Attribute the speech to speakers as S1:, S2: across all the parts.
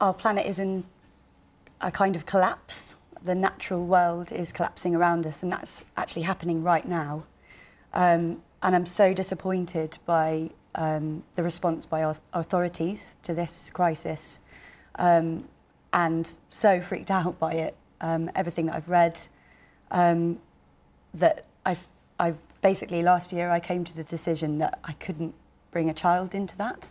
S1: our planet is in a kind of collapse. The natural world is collapsing around us, and that's actually happening right now. Um, and I'm so disappointed by um, the response by our authorities to this crisis, um, and so freaked out by it. Um, everything that I've read, um, that I've, I've basically last year I came to the decision that I couldn't bring a child into that.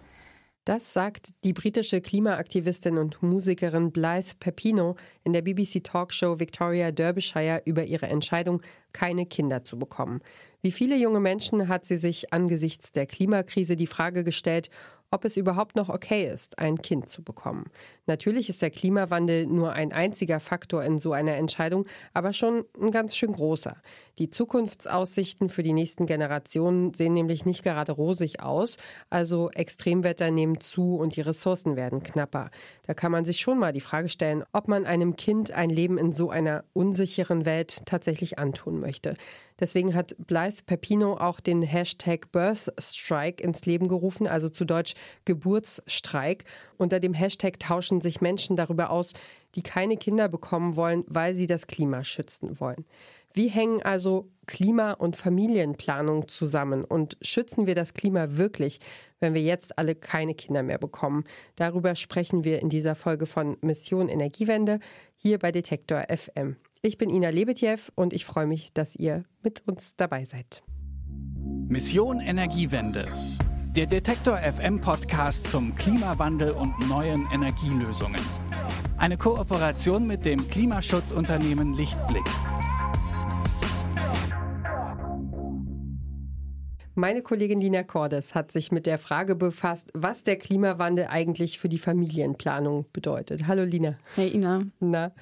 S2: Das sagt die britische Klimaaktivistin und Musikerin Blythe Pepino in der BBC Talkshow Victoria Derbyshire über ihre Entscheidung, keine Kinder zu bekommen. Wie viele junge Menschen hat sie sich angesichts der Klimakrise die Frage gestellt, ob es überhaupt noch okay ist, ein Kind zu bekommen. Natürlich ist der Klimawandel nur ein einziger Faktor in so einer Entscheidung, aber schon ein ganz schön großer. Die Zukunftsaussichten für die nächsten Generationen sehen nämlich nicht gerade rosig aus, also Extremwetter nehmen zu und die Ressourcen werden knapper. Da kann man sich schon mal die Frage stellen, ob man einem Kind ein Leben in so einer unsicheren Welt tatsächlich antun möchte. Deswegen hat Blythe Pepino auch den Hashtag Birth Strike ins Leben gerufen, also zu Deutsch Geburtsstreik. Unter dem Hashtag tauschen sich Menschen darüber aus, die keine Kinder bekommen wollen, weil sie das Klima schützen wollen. Wie hängen also Klima- und Familienplanung zusammen? Und schützen wir das Klima wirklich, wenn wir jetzt alle keine Kinder mehr bekommen? Darüber sprechen wir in dieser Folge von Mission Energiewende hier bei Detektor FM. Ich bin Ina Lebetjew und ich freue mich, dass ihr mit uns dabei seid.
S3: Mission Energiewende. Der Detektor FM Podcast zum Klimawandel und neuen Energielösungen. Eine Kooperation mit dem Klimaschutzunternehmen Lichtblick.
S2: Meine Kollegin Lina Cordes hat sich mit der Frage befasst, was der Klimawandel eigentlich für die Familienplanung bedeutet. Hallo Lina.
S4: Hey Ina.
S2: Na,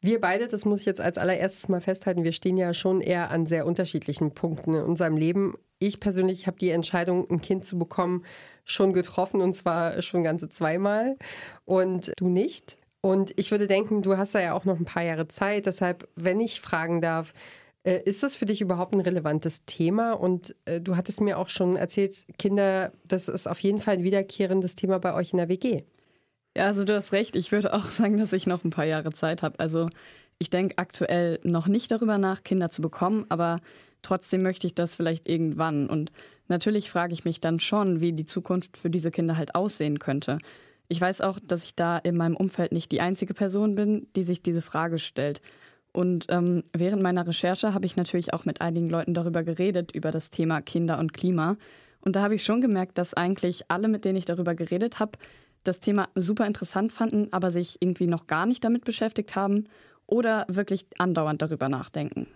S2: wir beide, das muss ich jetzt als allererstes mal festhalten, wir stehen ja schon eher an sehr unterschiedlichen Punkten in unserem Leben. Ich persönlich habe die Entscheidung, ein Kind zu bekommen, schon getroffen und zwar schon ganze zweimal und du nicht. Und ich würde denken, du hast da ja auch noch ein paar Jahre Zeit. Deshalb, wenn ich fragen darf, ist das für dich überhaupt ein relevantes Thema? Und äh, du hattest mir auch schon erzählt, Kinder, das ist auf jeden Fall ein wiederkehrendes Thema bei euch in der WG.
S4: Ja, also du hast recht. Ich würde auch sagen, dass ich noch ein paar Jahre Zeit habe. Also ich denke aktuell noch nicht darüber nach, Kinder zu bekommen, aber trotzdem möchte ich das vielleicht irgendwann. Und natürlich frage ich mich dann schon, wie die Zukunft für diese Kinder halt aussehen könnte. Ich weiß auch, dass ich da in meinem Umfeld nicht die einzige Person bin, die sich diese Frage stellt. Und ähm, während meiner Recherche habe ich natürlich auch mit einigen Leuten darüber geredet, über das Thema Kinder und Klima. Und da habe ich schon gemerkt, dass eigentlich alle, mit denen ich darüber geredet habe, das Thema super interessant fanden, aber sich irgendwie noch gar nicht damit beschäftigt haben oder wirklich andauernd darüber nachdenken.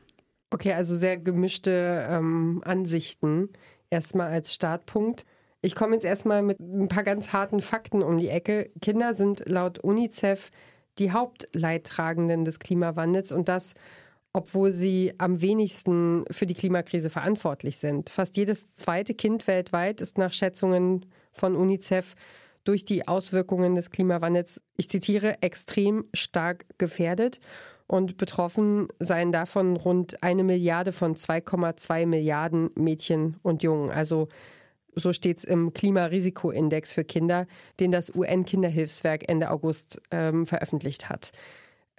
S2: Okay, also sehr gemischte ähm, Ansichten. Erstmal als Startpunkt. Ich komme jetzt erstmal mit ein paar ganz harten Fakten um die Ecke. Kinder sind laut UNICEF die Hauptleidtragenden des Klimawandels und das, obwohl sie am wenigsten für die Klimakrise verantwortlich sind. Fast jedes zweite Kind weltweit ist nach Schätzungen von UNICEF durch die Auswirkungen des Klimawandels, ich zitiere, extrem stark gefährdet. Und betroffen seien davon rund eine Milliarde von 2,2 Milliarden Mädchen und Jungen. Also so steht es im Klimarisikoindex für Kinder, den das UN-Kinderhilfswerk Ende August ähm, veröffentlicht hat.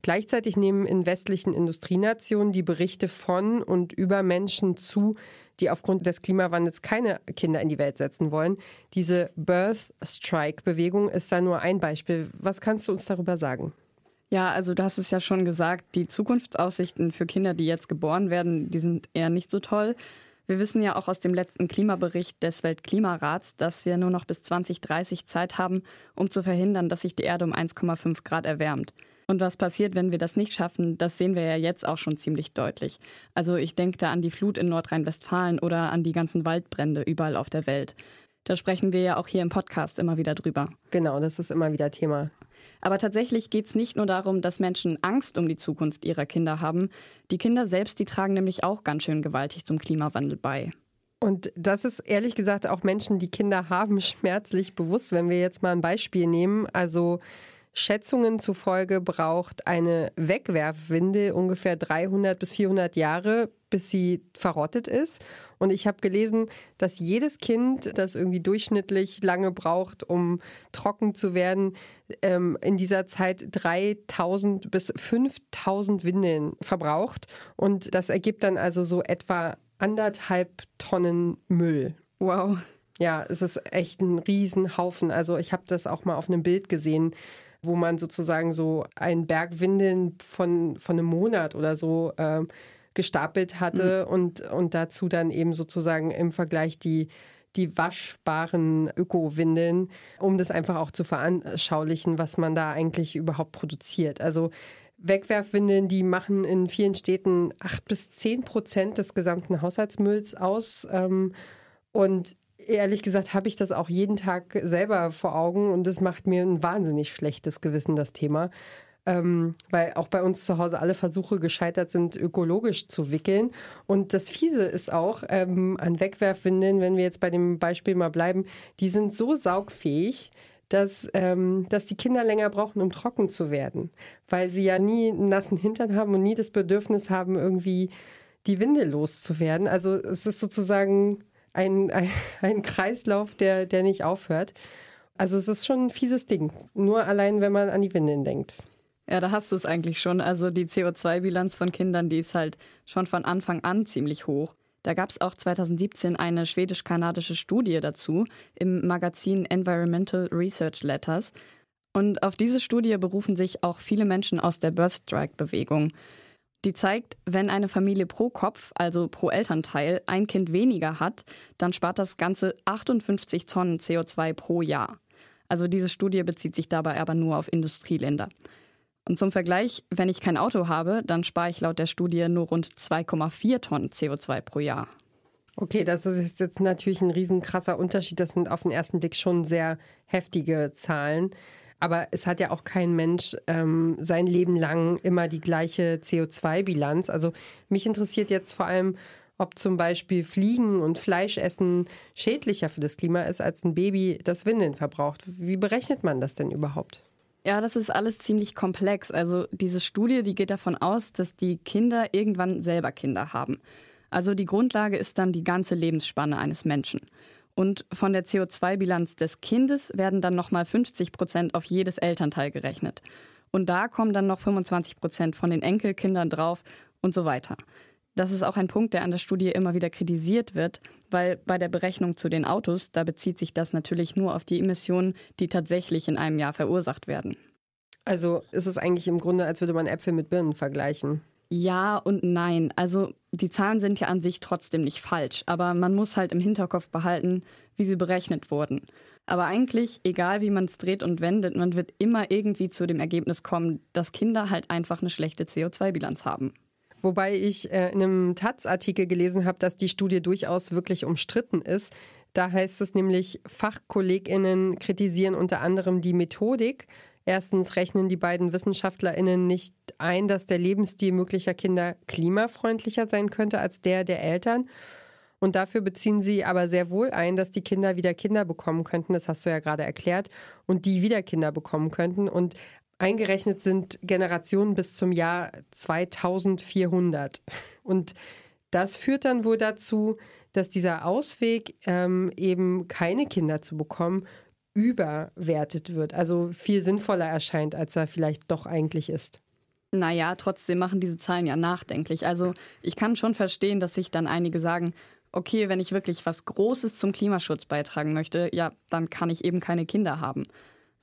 S2: Gleichzeitig nehmen in westlichen Industrienationen die Berichte von und über Menschen zu, die aufgrund des Klimawandels keine Kinder in die Welt setzen wollen. Diese Birth Strike-Bewegung ist da nur ein Beispiel. Was kannst du uns darüber sagen?
S4: Ja, also du hast es ja schon gesagt, die Zukunftsaussichten für Kinder, die jetzt geboren werden, die sind eher nicht so toll. Wir wissen ja auch aus dem letzten Klimabericht des Weltklimarats, dass wir nur noch bis 2030 Zeit haben, um zu verhindern, dass sich die Erde um 1,5 Grad erwärmt. Und was passiert, wenn wir das nicht schaffen, das sehen wir ja jetzt auch schon ziemlich deutlich. Also ich denke da an die Flut in Nordrhein-Westfalen oder an die ganzen Waldbrände überall auf der Welt. Da sprechen wir ja auch hier im Podcast immer wieder drüber.
S2: Genau, das ist immer wieder Thema.
S4: Aber tatsächlich geht es nicht nur darum, dass Menschen Angst um die Zukunft ihrer Kinder haben. Die Kinder selbst, die tragen nämlich auch ganz schön gewaltig zum Klimawandel bei.
S2: Und das ist ehrlich gesagt auch Menschen, die Kinder haben, schmerzlich bewusst. Wenn wir jetzt mal ein Beispiel nehmen, also Schätzungen zufolge braucht eine Wegwerfwindel ungefähr 300 bis 400 Jahre, bis sie verrottet ist. Und ich habe gelesen, dass jedes Kind, das irgendwie durchschnittlich lange braucht, um trocken zu werden, ähm, in dieser Zeit 3000 bis 5000 Windeln verbraucht. Und das ergibt dann also so etwa anderthalb Tonnen Müll.
S4: Wow.
S2: Ja, es ist echt ein Riesenhaufen. Also ich habe das auch mal auf einem Bild gesehen, wo man sozusagen so einen Berg Windeln von, von einem Monat oder so äh, gestapelt hatte mhm. und, und dazu dann eben sozusagen im Vergleich die, die waschbaren Öko-Windeln, um das einfach auch zu veranschaulichen, was man da eigentlich überhaupt produziert. Also Wegwerfwindeln, die machen in vielen Städten acht bis zehn Prozent des gesamten Haushaltsmülls aus. Ähm, und ehrlich gesagt habe ich das auch jeden Tag selber vor Augen und das macht mir ein wahnsinnig schlechtes Gewissen, das Thema. Ähm, weil auch bei uns zu Hause alle Versuche gescheitert sind, ökologisch zu wickeln. Und das Fiese ist auch ähm, an Wegwerfwindeln, wenn wir jetzt bei dem Beispiel mal bleiben, die sind so saugfähig, dass, ähm, dass die Kinder länger brauchen, um trocken zu werden, weil sie ja nie einen nassen Hintern haben und nie das Bedürfnis haben, irgendwie die Windel loszuwerden. Also es ist sozusagen ein, ein, ein Kreislauf, der, der nicht aufhört. Also es ist schon ein fieses Ding. Nur allein, wenn man an die Windeln denkt.
S4: Ja, da hast du es eigentlich schon. Also die CO2-Bilanz von Kindern, die ist halt schon von Anfang an ziemlich hoch. Da gab es auch 2017 eine schwedisch-kanadische Studie dazu im Magazin Environmental Research Letters. Und auf diese Studie berufen sich auch viele Menschen aus der Birth Strike-Bewegung. Die zeigt, wenn eine Familie pro Kopf, also pro Elternteil, ein Kind weniger hat, dann spart das Ganze 58 Tonnen CO2 pro Jahr. Also diese Studie bezieht sich dabei aber nur auf Industrieländer. Und zum Vergleich, wenn ich kein Auto habe, dann spare ich laut der Studie nur rund 2,4 Tonnen CO2 pro Jahr.
S2: Okay, das ist jetzt natürlich ein riesenkrasser Unterschied. Das sind auf den ersten Blick schon sehr heftige Zahlen. Aber es hat ja auch kein Mensch ähm, sein Leben lang immer die gleiche CO2-Bilanz. Also mich interessiert jetzt vor allem, ob zum Beispiel Fliegen und Fleischessen schädlicher für das Klima ist als ein Baby, das Windeln verbraucht. Wie berechnet man das denn überhaupt?
S4: Ja, das ist alles ziemlich komplex. Also diese Studie, die geht davon aus, dass die Kinder irgendwann selber Kinder haben. Also die Grundlage ist dann die ganze Lebensspanne eines Menschen. Und von der CO2-Bilanz des Kindes werden dann nochmal 50 Prozent auf jedes Elternteil gerechnet. Und da kommen dann noch 25 Prozent von den Enkelkindern drauf und so weiter. Das ist auch ein Punkt, der an der Studie immer wieder kritisiert wird, weil bei der Berechnung zu den Autos, da bezieht sich das natürlich nur auf die Emissionen, die tatsächlich in einem Jahr verursacht werden.
S2: Also ist es eigentlich im Grunde, als würde man Äpfel mit Birnen vergleichen.
S4: Ja und nein. Also die Zahlen sind ja an sich trotzdem nicht falsch, aber man muss halt im Hinterkopf behalten, wie sie berechnet wurden. Aber eigentlich, egal wie man es dreht und wendet, man wird immer irgendwie zu dem Ergebnis kommen, dass Kinder halt einfach eine schlechte CO2-Bilanz haben.
S2: Wobei ich äh, in einem Taz-Artikel gelesen habe, dass die Studie durchaus wirklich umstritten ist. Da heißt es nämlich, FachkollegInnen kritisieren unter anderem die Methodik, Erstens rechnen die beiden WissenschaftlerInnen nicht ein, dass der Lebensstil möglicher Kinder klimafreundlicher sein könnte als der der Eltern. Und dafür beziehen sie aber sehr wohl ein, dass die Kinder wieder Kinder bekommen könnten. Das hast du ja gerade erklärt. Und die wieder Kinder bekommen könnten. Und eingerechnet sind Generationen bis zum Jahr 2400. Und das führt dann wohl dazu, dass dieser Ausweg, ähm, eben keine Kinder zu bekommen, überwertet wird, also viel sinnvoller erscheint, als er vielleicht doch eigentlich ist.
S4: Naja, trotzdem machen diese Zahlen ja nachdenklich. Also ich kann schon verstehen, dass sich dann einige sagen, okay, wenn ich wirklich was Großes zum Klimaschutz beitragen möchte, ja, dann kann ich eben keine Kinder haben.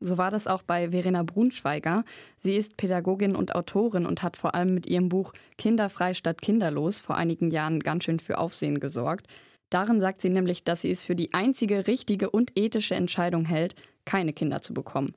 S4: So war das auch bei Verena Brunschweiger. Sie ist Pädagogin und Autorin und hat vor allem mit ihrem Buch Kinderfrei statt kinderlos vor einigen Jahren ganz schön für Aufsehen gesorgt. Darin sagt sie nämlich, dass sie es für die einzige richtige und ethische Entscheidung hält, keine Kinder zu bekommen.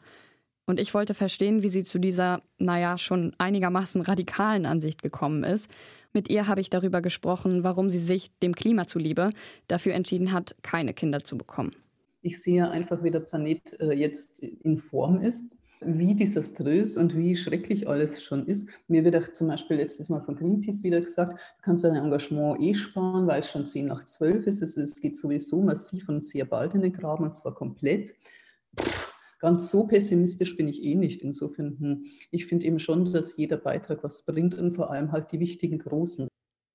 S4: Und ich wollte verstehen, wie sie zu dieser, naja, schon einigermaßen radikalen Ansicht gekommen ist. Mit ihr habe ich darüber gesprochen, warum sie sich dem Klima zuliebe dafür entschieden hat, keine Kinder zu bekommen.
S5: Ich sehe einfach, wie der Planet äh, jetzt in Form ist wie desaströs und wie schrecklich alles schon ist. Mir wird auch zum Beispiel letztes Mal von Greenpeace wieder gesagt, du kannst dein Engagement eh sparen, weil es schon 10 nach 12 ist. Es, geht sowieso massiv und sehr bald in den Graben und zwar komplett. Ganz so pessimistisch bin ich eh nicht. Insofern, hm, ich finde eben schon, dass jeder Beitrag was bringt und vor allem halt die wichtigen Großen.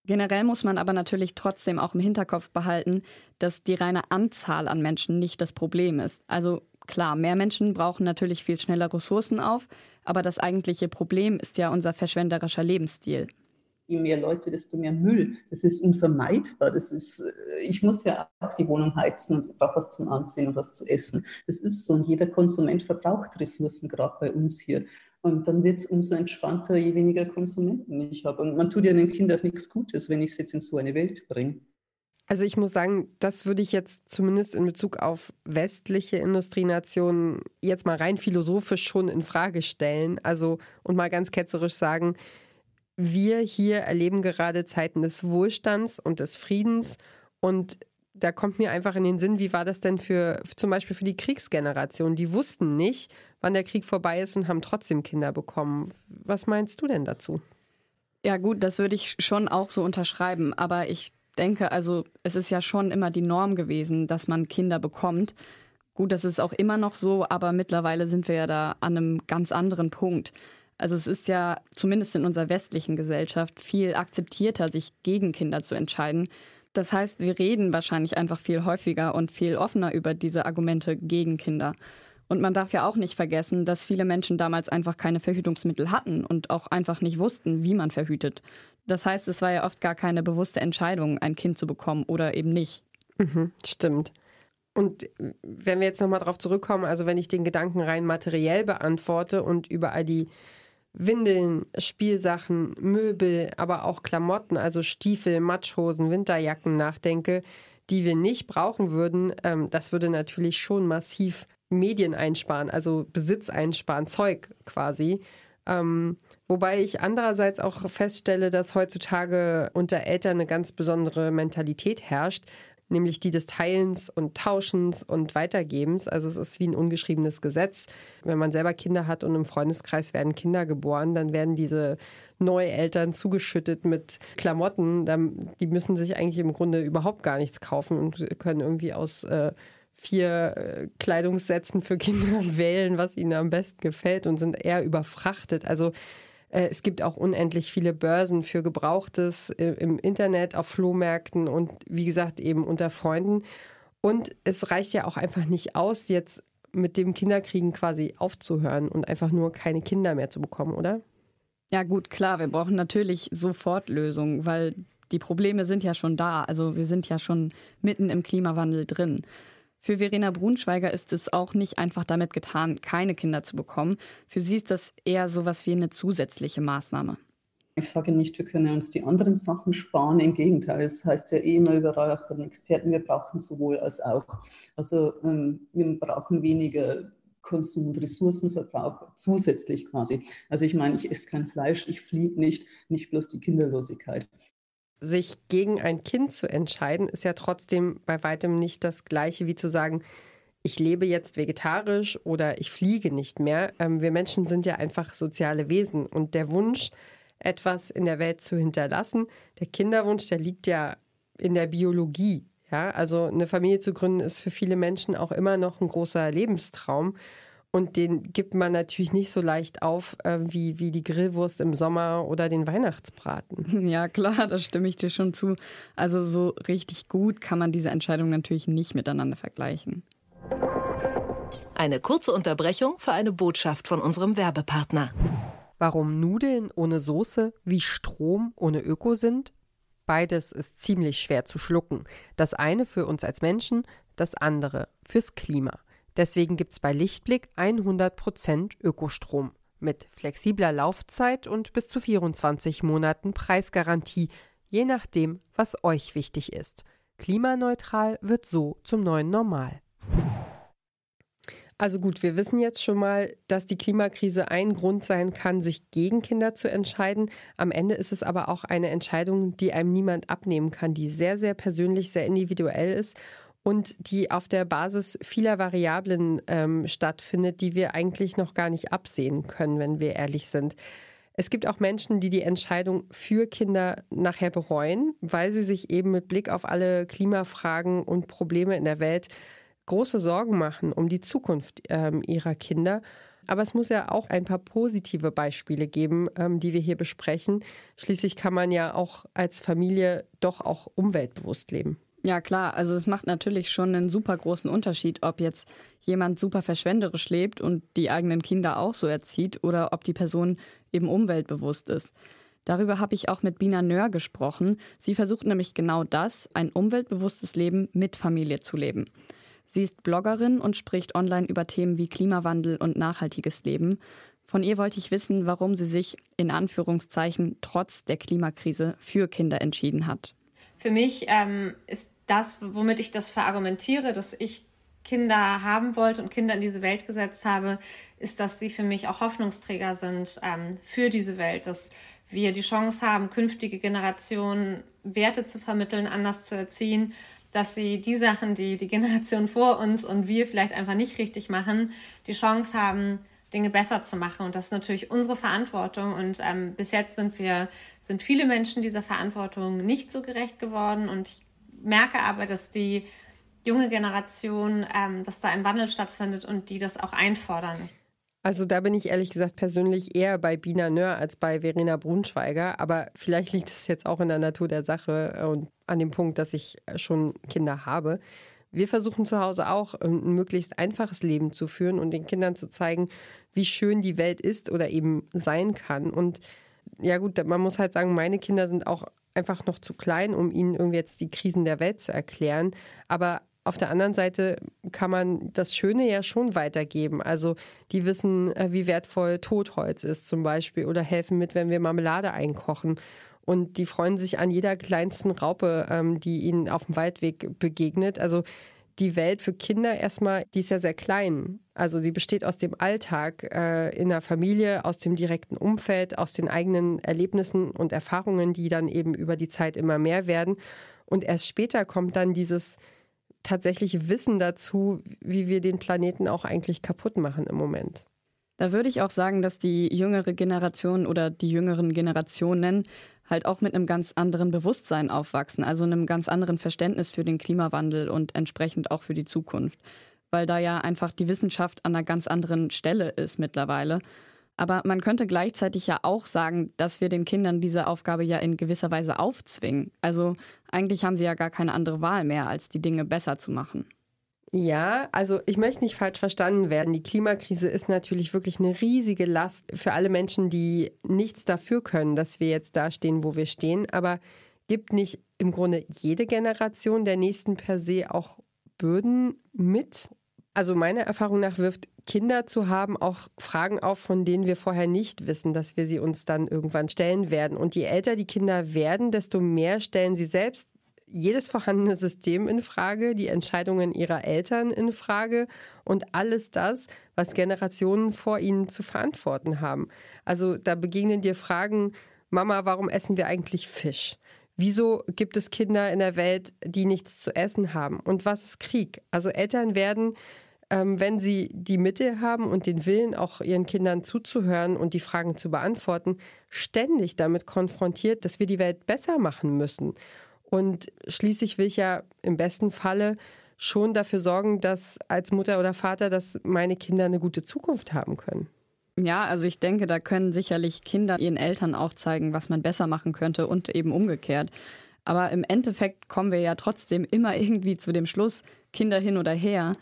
S4: Generell muss man aber natürlich trotzdem auch im Hinterkopf behalten, dass die reine Anzahl an Menschen nicht das Problem ist. Also klar, mehr Menschen brauchen natürlich viel schneller Ressourcen auf, aber das eigentliche Problem ist ja unser verschwenderischer Lebensstil.
S5: Je mehr Leute, desto mehr Müll. Das ist unvermeidbar. Das ist, äh, ich muss ja auch die Wohnung heizen und brauche was zum Anziehen und was zu essen. Das ist so. Und jeder Konsument verbraucht Ressourcen, gerade bei uns hier. Und dann wird es umso entspannter, je weniger Konsumenten ich habe. Und man tut ja den Kindern nichts Gutes, wenn ich es jetzt in so eine Welt bringe.
S2: Also ich muss sagen, das würde ich jetzt zumindest in Bezug auf westliche Industrienationen jetzt mal rein philosophisch schon in Frage stellen. Also und mal ganz ketzerisch sagen, wir hier erleben gerade Zeiten des Wohlstands und des Friedens und da kommt mir einfach in den Sinn, wie war das denn für zum Beispiel für die Kriegsgeneration? Die wussten nicht, wann der Krieg vorbei ist und haben trotzdem Kinder bekommen. Was meinst du denn dazu?
S4: Ja gut, das würde ich schon auch so unterschreiben. Aber ich denke, also es ist ja schon immer die Norm gewesen, dass man Kinder bekommt. Gut, das ist auch immer noch so, aber mittlerweile sind wir ja da an einem ganz anderen Punkt. Also es ist ja zumindest in unserer westlichen Gesellschaft viel akzeptierter, sich gegen Kinder zu entscheiden. Das heißt, wir reden wahrscheinlich einfach viel häufiger und viel offener über diese Argumente gegen Kinder. Und man darf ja auch nicht vergessen, dass viele Menschen damals einfach keine Verhütungsmittel hatten und auch einfach nicht wussten, wie man verhütet. Das heißt, es war ja oft gar keine bewusste Entscheidung, ein Kind zu bekommen oder eben nicht.
S2: Mhm, stimmt. Und wenn wir jetzt nochmal drauf zurückkommen, also wenn ich den Gedanken rein materiell beantworte und über all die Windeln, Spielsachen, Möbel, aber auch Klamotten, also Stiefel, Matschhosen, Winterjacken nachdenke, die wir nicht brauchen würden, ähm, das würde natürlich schon massiv Medien einsparen, also Besitz einsparen, Zeug quasi. Ähm, wobei ich andererseits auch feststelle, dass heutzutage unter Eltern eine ganz besondere Mentalität herrscht nämlich die des Teilens und Tauschens und Weitergebens. Also es ist wie ein ungeschriebenes Gesetz. Wenn man selber Kinder hat und im Freundeskreis werden Kinder geboren, dann werden diese Neueltern zugeschüttet mit Klamotten. Die müssen sich eigentlich im Grunde überhaupt gar nichts kaufen und können irgendwie aus äh, vier äh, Kleidungssätzen für Kinder wählen, was ihnen am besten gefällt und sind eher überfrachtet. Also es gibt auch unendlich viele Börsen für Gebrauchtes äh, im Internet, auf Flohmärkten und wie gesagt eben unter Freunden. Und es reicht ja auch einfach nicht aus, jetzt mit dem Kinderkriegen quasi aufzuhören und einfach nur keine Kinder mehr zu bekommen, oder?
S4: Ja gut, klar, wir brauchen natürlich sofort Lösungen, weil die Probleme sind ja schon da. Also wir sind ja schon mitten im Klimawandel drin. Für Verena Brunschweiger ist es auch nicht einfach damit getan, keine Kinder zu bekommen. Für sie ist das eher so was wie eine zusätzliche Maßnahme.
S5: Ich sage nicht, wir können uns die anderen Sachen sparen. Im Gegenteil, es heißt ja eh immer überall auch den Experten, wir brauchen sowohl als auch. Also ähm, wir brauchen weniger Konsum- und Ressourcenverbrauch zusätzlich quasi. Also ich meine, ich esse kein Fleisch, ich fliege nicht, nicht bloß die Kinderlosigkeit
S2: sich gegen ein Kind zu entscheiden, ist ja trotzdem bei weitem nicht das gleiche wie zu sagen, ich lebe jetzt vegetarisch oder ich fliege nicht mehr. Ähm, wir Menschen sind ja einfach soziale Wesen und der Wunsch, etwas in der Welt zu hinterlassen, der Kinderwunsch, der liegt ja in der Biologie. Ja, also eine Familie zu gründen ist für viele Menschen auch immer noch ein großer Lebenstraum. Und den gibt man natürlich nicht so leicht auf äh, wie, wie die Grillwurst im Sommer oder den Weihnachtsbraten.
S4: Ja, klar, da stimme ich dir schon zu. Also so richtig gut kann man diese Entscheidung natürlich nicht miteinander vergleichen.
S6: Eine kurze Unterbrechung für eine Botschaft von unserem Werbepartner.
S2: Warum Nudeln ohne Soße wie Strom ohne Öko sind? Beides ist ziemlich schwer zu schlucken. Das eine für uns als Menschen, das andere fürs Klima. Deswegen gibt es bei Lichtblick 100% Ökostrom mit flexibler Laufzeit und bis zu 24 Monaten Preisgarantie, je nachdem, was euch wichtig ist. Klimaneutral wird so zum neuen Normal. Also gut, wir wissen jetzt schon mal, dass die Klimakrise ein Grund sein kann, sich gegen Kinder zu entscheiden. Am Ende ist es aber auch eine Entscheidung, die einem niemand abnehmen kann, die sehr, sehr persönlich, sehr individuell ist und die auf der Basis vieler Variablen ähm, stattfindet, die wir eigentlich noch gar nicht absehen können, wenn wir ehrlich sind. Es gibt auch Menschen, die die Entscheidung für Kinder nachher bereuen, weil sie sich eben mit Blick auf alle Klimafragen und Probleme in der Welt große Sorgen machen um die Zukunft ähm, ihrer Kinder. Aber es muss ja auch ein paar positive Beispiele geben, ähm, die wir hier besprechen. Schließlich kann man ja auch als Familie doch auch umweltbewusst leben.
S4: Ja, klar. Also es macht natürlich schon einen super großen Unterschied, ob jetzt jemand super verschwenderisch lebt und die eigenen Kinder auch so erzieht oder ob die Person eben umweltbewusst ist. Darüber habe ich auch mit Bina Nör gesprochen. Sie versucht nämlich genau das, ein umweltbewusstes Leben mit Familie zu leben. Sie ist Bloggerin und spricht online über Themen wie Klimawandel und nachhaltiges Leben. Von ihr wollte ich wissen, warum sie sich in Anführungszeichen trotz der Klimakrise für Kinder entschieden hat.
S7: Für mich ähm, ist das, womit ich das verargumentiere, dass ich Kinder haben wollte und Kinder in diese Welt gesetzt habe, ist, dass sie für mich auch Hoffnungsträger sind ähm, für diese Welt, dass wir die Chance haben, künftige Generationen Werte zu vermitteln, anders zu erziehen, dass sie die Sachen, die die Generation vor uns und wir vielleicht einfach nicht richtig machen, die Chance haben, Dinge besser zu machen. Und das ist natürlich unsere Verantwortung. Und ähm, bis jetzt sind wir, sind viele Menschen dieser Verantwortung nicht so gerecht geworden. Und ich merke aber, dass die junge Generation, ähm, dass da ein Wandel stattfindet und die das auch einfordern.
S2: Also da bin ich ehrlich gesagt persönlich eher bei Bina Nör als bei Verena Brunschweiger. Aber vielleicht liegt es jetzt auch in der Natur der Sache und an dem Punkt, dass ich schon Kinder habe. Wir versuchen zu Hause auch ein möglichst einfaches Leben zu führen und den Kindern zu zeigen, wie schön die Welt ist oder eben sein kann. Und ja gut, man muss halt sagen, meine Kinder sind auch einfach noch zu klein, um ihnen irgendwie jetzt die Krisen der Welt zu erklären. Aber auf der anderen Seite kann man das Schöne ja schon weitergeben. Also die wissen, äh, wie wertvoll Totholz ist zum Beispiel oder helfen mit, wenn wir Marmelade einkochen. Und die freuen sich an jeder kleinsten Raupe, ähm, die ihnen auf dem Waldweg begegnet. Also die Welt für Kinder erstmal, die ist ja sehr klein. Also sie besteht aus dem Alltag äh, in der Familie, aus dem direkten Umfeld, aus den eigenen Erlebnissen und Erfahrungen, die dann eben über die Zeit immer mehr werden. Und erst später kommt dann dieses tatsächliche Wissen dazu, wie wir den Planeten auch eigentlich kaputt machen im Moment.
S4: Da würde ich auch sagen, dass die jüngere Generation oder die jüngeren Generationen halt auch mit einem ganz anderen Bewusstsein aufwachsen, also einem ganz anderen Verständnis für den Klimawandel und entsprechend auch für die Zukunft, weil da ja einfach die Wissenschaft an einer ganz anderen Stelle ist mittlerweile. Aber man könnte gleichzeitig ja auch sagen, dass wir den Kindern diese Aufgabe ja in gewisser Weise aufzwingen. Also eigentlich haben sie ja gar keine andere Wahl mehr, als die Dinge besser zu machen.
S2: Ja, also ich möchte nicht falsch verstanden werden. Die Klimakrise ist natürlich wirklich eine riesige Last für alle Menschen, die nichts dafür können, dass wir jetzt da stehen, wo wir stehen. Aber gibt nicht im Grunde jede Generation der nächsten per se auch Bürden mit? Also meiner Erfahrung nach wirft Kinder zu haben auch Fragen auf, von denen wir vorher nicht wissen, dass wir sie uns dann irgendwann stellen werden. Und je älter die Kinder werden, desto mehr stellen sie selbst jedes vorhandene System in Frage, die Entscheidungen ihrer Eltern in Frage und alles das, was Generationen vor ihnen zu verantworten haben. Also da begegnen dir Fragen, Mama, warum essen wir eigentlich Fisch? Wieso gibt es Kinder in der Welt, die nichts zu essen haben? Und was ist Krieg? Also Eltern werden, ähm, wenn sie die Mittel haben und den Willen, auch ihren Kindern zuzuhören und die Fragen zu beantworten, ständig damit konfrontiert, dass wir die Welt besser machen müssen. Und schließlich will ich ja im besten Falle schon dafür sorgen, dass als Mutter oder Vater, dass meine Kinder eine gute Zukunft haben können.
S4: Ja, also ich denke, da können sicherlich Kinder ihren Eltern auch zeigen, was man besser machen könnte und eben umgekehrt. Aber im Endeffekt kommen wir ja trotzdem immer irgendwie zu dem Schluss, Kinder hin oder her.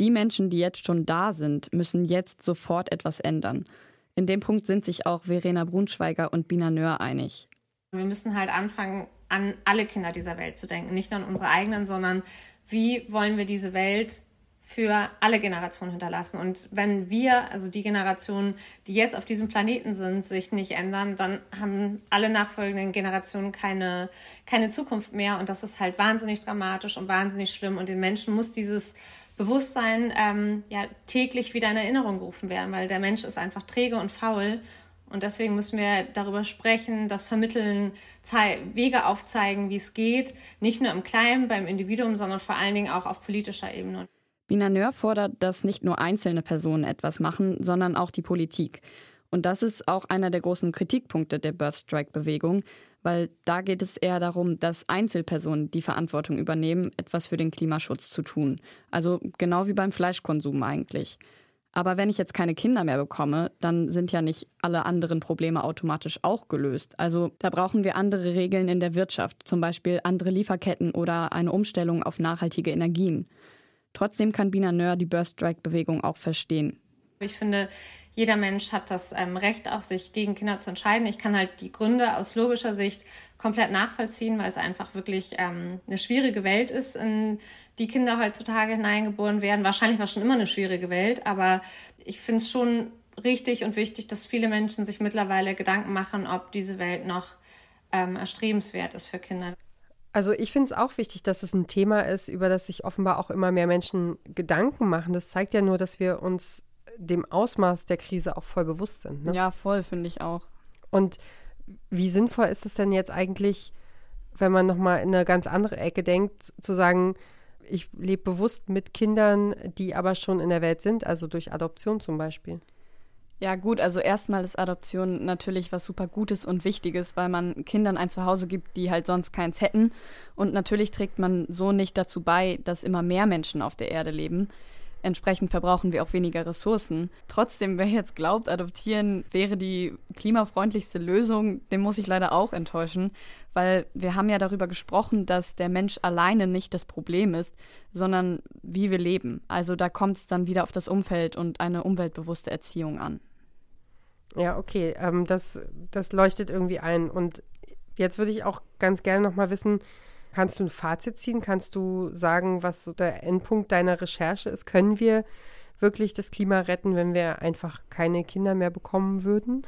S4: Die Menschen, die jetzt schon da sind, müssen jetzt sofort etwas ändern. In dem Punkt sind sich auch Verena Brunschweiger und Bina Nör einig.
S7: Wir müssen halt anfangen, an alle Kinder dieser Welt zu denken. Nicht nur an unsere eigenen, sondern wie wollen wir diese Welt für alle Generationen hinterlassen. Und wenn wir, also die Generationen, die jetzt auf diesem Planeten sind, sich nicht ändern, dann haben alle nachfolgenden Generationen keine, keine Zukunft mehr. Und das ist halt wahnsinnig dramatisch und wahnsinnig schlimm. Und den Menschen muss dieses Bewusstsein ähm, ja täglich wieder in Erinnerung gerufen werden, weil der Mensch ist einfach träge und faul und deswegen müssen wir darüber sprechen, das Vermitteln, Wege aufzeigen, wie es geht, nicht nur im Kleinen beim Individuum, sondern vor allen Dingen auch auf politischer Ebene.
S4: Bina Nör fordert, dass nicht nur einzelne Personen etwas machen, sondern auch die Politik. Und das ist auch einer der großen Kritikpunkte der Birth Strike Bewegung, weil da geht es eher darum, dass Einzelpersonen die Verantwortung übernehmen, etwas für den Klimaschutz zu tun. Also genau wie beim Fleischkonsum eigentlich. Aber wenn ich jetzt keine Kinder mehr bekomme, dann sind ja nicht alle anderen Probleme automatisch auch gelöst. Also da brauchen wir andere Regeln in der Wirtschaft, zum Beispiel andere Lieferketten oder eine Umstellung auf nachhaltige Energien. Trotzdem kann Bina Nör die Birth Strike-Bewegung auch verstehen.
S7: Ich finde, jeder Mensch hat das ähm, Recht, auch sich gegen Kinder zu entscheiden. Ich kann halt die Gründe aus logischer Sicht komplett nachvollziehen, weil es einfach wirklich ähm, eine schwierige Welt ist, in die Kinder heutzutage hineingeboren werden. Wahrscheinlich war es schon immer eine schwierige Welt, aber ich finde es schon richtig und wichtig, dass viele Menschen sich mittlerweile Gedanken machen, ob diese Welt noch ähm, erstrebenswert ist für Kinder.
S2: Also ich finde es auch wichtig, dass es ein Thema ist, über das sich offenbar auch immer mehr Menschen Gedanken machen. Das zeigt ja nur, dass wir uns dem Ausmaß der Krise auch voll bewusst sind. Ne?
S4: Ja, voll, finde ich auch.
S2: Und wie sinnvoll ist es denn jetzt eigentlich, wenn man nochmal in eine ganz andere Ecke denkt, zu sagen, ich lebe bewusst mit Kindern, die aber schon in der Welt sind, also durch Adoption zum Beispiel?
S4: Ja, gut, also erstmal ist Adoption natürlich was super Gutes und Wichtiges, weil man Kindern ein Zuhause gibt, die halt sonst keins hätten. Und natürlich trägt man so nicht dazu bei, dass immer mehr Menschen auf der Erde leben. Entsprechend verbrauchen wir auch weniger Ressourcen. Trotzdem, wer jetzt glaubt, adoptieren wäre die klimafreundlichste Lösung, den muss ich leider auch enttäuschen, weil wir haben ja darüber gesprochen, dass der Mensch alleine nicht das Problem ist, sondern wie wir leben. Also da kommt es dann wieder auf das Umfeld und eine umweltbewusste Erziehung an.
S2: Ja, okay, ähm, das, das leuchtet irgendwie ein. Und jetzt würde ich auch ganz gerne noch mal wissen, Kannst du ein Fazit ziehen? Kannst du sagen, was so der Endpunkt deiner Recherche ist? Können wir wirklich das Klima retten, wenn wir einfach keine Kinder mehr bekommen würden?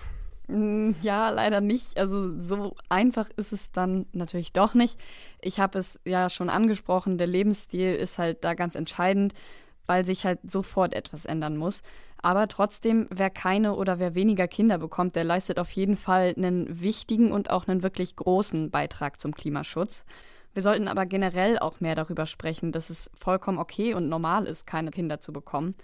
S4: Mm, ja, leider nicht. Also so einfach ist es dann natürlich doch nicht. Ich habe es ja schon angesprochen, der Lebensstil ist halt da ganz entscheidend, weil sich halt sofort etwas ändern muss. Aber trotzdem, wer keine oder wer weniger Kinder bekommt, der leistet auf jeden Fall einen wichtigen und auch einen wirklich großen Beitrag zum Klimaschutz. Wir sollten aber generell auch mehr darüber sprechen, dass es vollkommen okay und normal ist, keine Kinder zu bekommen.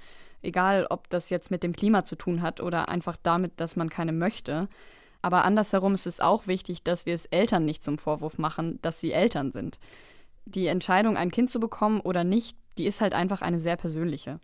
S4: Egal, ob das jetzt mit dem Klima zu tun hat oder einfach damit, dass man keine möchte. Aber andersherum ist es auch wichtig, dass wir es Eltern nicht zum Vorwurf machen, dass sie Eltern sind. Die Entscheidung, ein Kind zu bekommen oder nicht, die ist halt einfach eine sehr persönliche.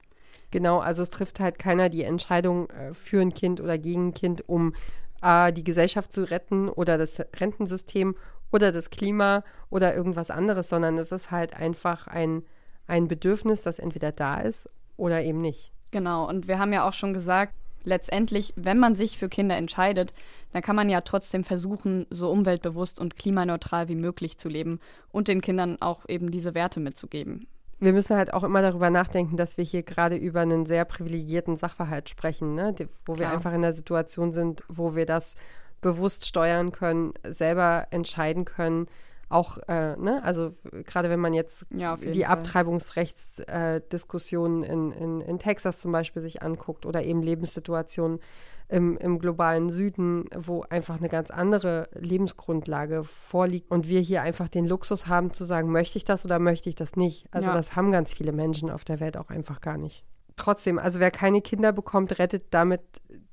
S2: Genau, also es trifft halt keiner die Entscheidung äh, für ein Kind oder gegen ein Kind, um äh, die Gesellschaft zu retten oder das Rentensystem oder das Klima oder irgendwas anderes, sondern es ist halt einfach ein, ein Bedürfnis, das entweder da ist oder eben nicht.
S4: Genau, und wir haben ja auch schon gesagt, letztendlich, wenn man sich für Kinder entscheidet, dann kann man ja trotzdem versuchen, so umweltbewusst und klimaneutral wie möglich zu leben und den Kindern auch eben diese Werte mitzugeben.
S2: Wir müssen halt auch immer darüber nachdenken, dass wir hier gerade über einen sehr privilegierten Sachverhalt sprechen, ne? wo wir einfach in der Situation sind, wo wir das bewusst steuern können, selber entscheiden können. Auch, äh, ne, also gerade wenn man jetzt ja, die Abtreibungsrechtsdiskussionen äh, in, in, in Texas zum Beispiel sich anguckt oder eben Lebenssituationen im, im globalen Süden, wo einfach eine ganz andere Lebensgrundlage vorliegt und wir hier einfach den Luxus haben zu sagen, möchte ich das oder möchte ich das nicht. Also ja. das haben ganz viele Menschen auf der Welt auch einfach gar nicht trotzdem, also wer keine Kinder bekommt, rettet damit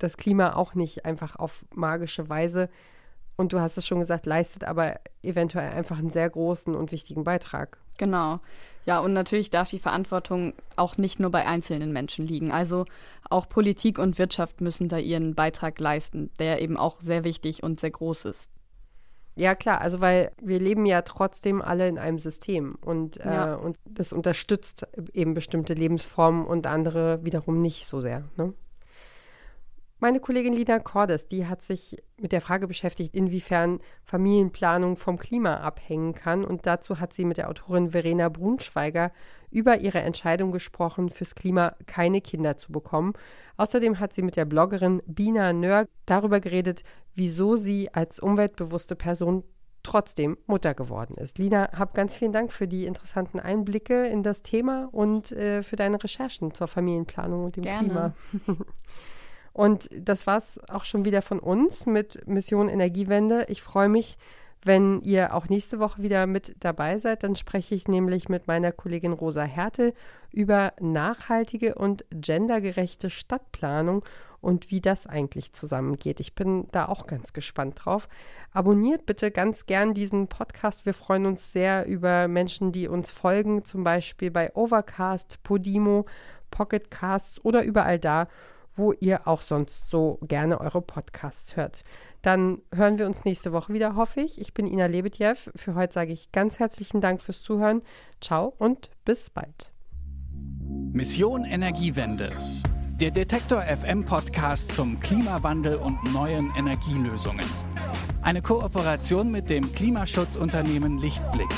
S2: das Klima auch nicht einfach auf magische Weise. Und du hast es schon gesagt, leistet aber eventuell einfach einen sehr großen und wichtigen Beitrag.
S4: Genau. Ja, und natürlich darf die Verantwortung auch nicht nur bei einzelnen Menschen liegen. Also auch Politik und Wirtschaft müssen da ihren Beitrag leisten, der eben auch sehr wichtig und sehr groß ist.
S2: Ja, klar, also weil wir leben ja trotzdem alle in einem System und, äh, ja. und das unterstützt eben bestimmte Lebensformen und andere wiederum nicht so sehr. Ne? Meine Kollegin Lina Cordes, die hat sich mit der Frage beschäftigt, inwiefern Familienplanung vom Klima abhängen kann. Und dazu hat sie mit der Autorin Verena Brunschweiger über ihre Entscheidung gesprochen, fürs Klima keine Kinder zu bekommen. Außerdem hat sie mit der Bloggerin Bina Nör darüber geredet, wieso sie als umweltbewusste Person trotzdem Mutter geworden ist. Lina, hab ganz vielen Dank für die interessanten Einblicke in das Thema und äh, für deine Recherchen zur Familienplanung und dem Gerne. Klima. Und das war es auch schon wieder von uns mit Mission Energiewende. Ich freue mich, wenn ihr auch nächste Woche wieder mit dabei seid. Dann spreche ich nämlich mit meiner Kollegin Rosa Härte über nachhaltige und gendergerechte Stadtplanung und wie das eigentlich zusammengeht. Ich bin da auch ganz gespannt drauf. Abonniert bitte ganz gern diesen Podcast. Wir freuen uns sehr über Menschen, die uns folgen, zum Beispiel bei Overcast, Podimo Pocket Casts oder überall da, wo ihr auch sonst so gerne eure Podcasts hört. Dann hören wir uns nächste Woche wieder, hoffe ich. Ich bin Ina Lebetjew. Für heute sage ich ganz herzlichen Dank fürs Zuhören. Ciao und bis bald.
S3: Mission Energiewende. Der Detektor FM Podcast zum Klimawandel und neuen Energielösungen. Eine Kooperation mit dem Klimaschutzunternehmen Lichtblick.